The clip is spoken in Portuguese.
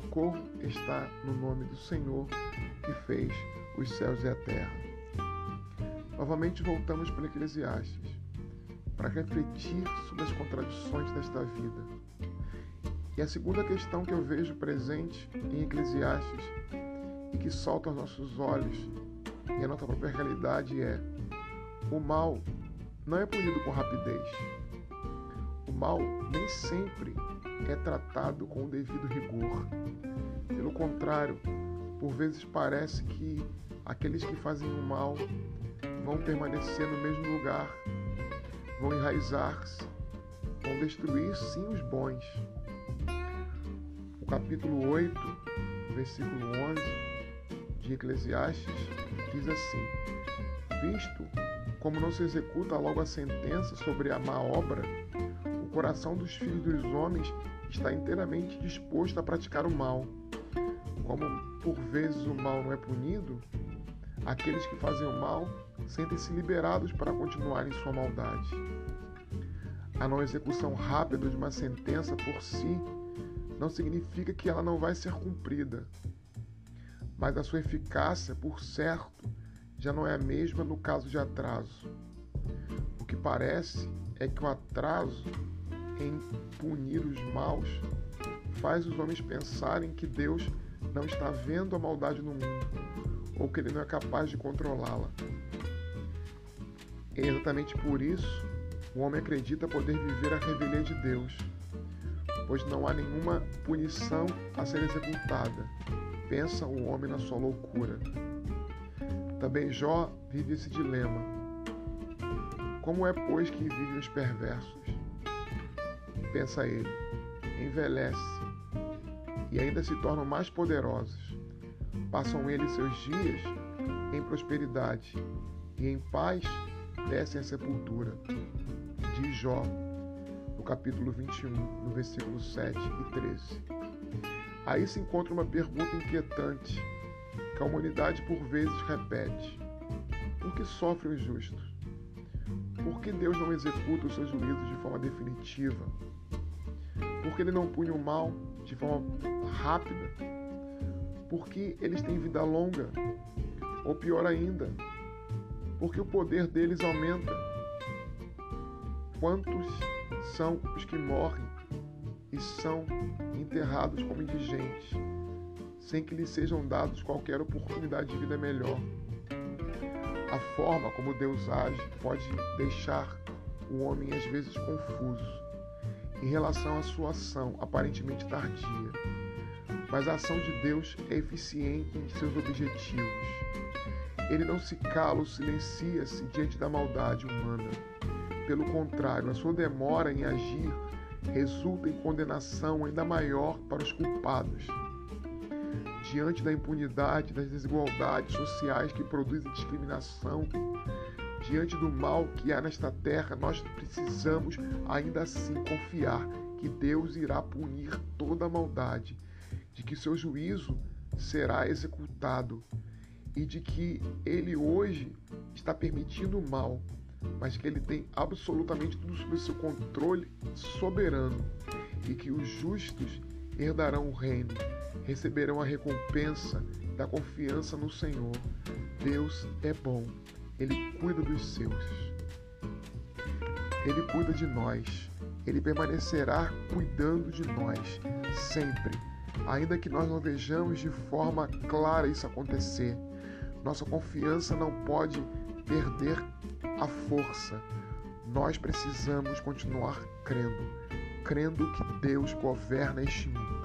socorro está no nome do Senhor que fez os céus e a terra. Novamente voltamos para Eclesiastes para refletir sobre as contradições desta vida. E a segunda questão que eu vejo presente em Eclesiastes e que salta aos nossos olhos e a nossa própria realidade é: o mal não é punido com rapidez. Mal nem sempre é tratado com o devido rigor. Pelo contrário, por vezes parece que aqueles que fazem o mal vão permanecer no mesmo lugar, vão enraizar-se, vão destruir sim os bons. O capítulo 8, versículo 11 de Eclesiastes diz assim: Visto como não se executa logo a sentença sobre a má obra, coração dos filhos dos homens está inteiramente disposto a praticar o mal. Como por vezes o mal não é punido, aqueles que fazem o mal sentem-se liberados para continuar em sua maldade. A não execução rápida de uma sentença por si não significa que ela não vai ser cumprida, mas a sua eficácia, por certo, já não é a mesma no caso de atraso. O que parece é que o atraso em punir os maus faz os homens pensarem que Deus não está vendo a maldade no mundo ou que ele não é capaz de controlá-la. É exatamente por isso o homem acredita poder viver a revelia de Deus, pois não há nenhuma punição a ser executada. Pensa o homem na sua loucura. Também Jó vive esse dilema. Como é, pois, que vivem os perversos? Pensa ele, envelhece e ainda se tornam mais poderosos. Passam eles seus dias em prosperidade e em paz descem à sepultura. Diz Jó, no capítulo 21, no versículo 7 e 13. Aí se encontra uma pergunta inquietante que a humanidade por vezes repete: Por que sofrem os justos? Por que Deus não executa os seus juízos de forma definitiva? Por que Ele não pune o mal de forma rápida? Por que eles têm vida longa? Ou pior ainda, porque o poder deles aumenta? Quantos são os que morrem e são enterrados como indigentes? sem que lhe sejam dados qualquer oportunidade de vida melhor. A forma como Deus age pode deixar o homem às vezes confuso em relação à sua ação aparentemente tardia, mas a ação de Deus é eficiente em seus objetivos. Ele não se cala ou silencia-se diante da maldade humana. Pelo contrário, a sua demora em agir resulta em condenação ainda maior para os culpados diante da impunidade, das desigualdades sociais que produzem discriminação, diante do mal que há nesta terra, nós precisamos ainda assim confiar que Deus irá punir toda a maldade, de que seu juízo será executado e de que ele hoje está permitindo o mal, mas que ele tem absolutamente tudo sob seu controle soberano e que os justos herdarão o reino, receberão a recompensa da confiança no Senhor. Deus é bom, Ele cuida dos seus. Ele cuida de nós, Ele permanecerá cuidando de nós sempre, ainda que nós não vejamos de forma clara isso acontecer. Nossa confiança não pode perder a força. Nós precisamos continuar crendo crendo que Deus governa este mundo.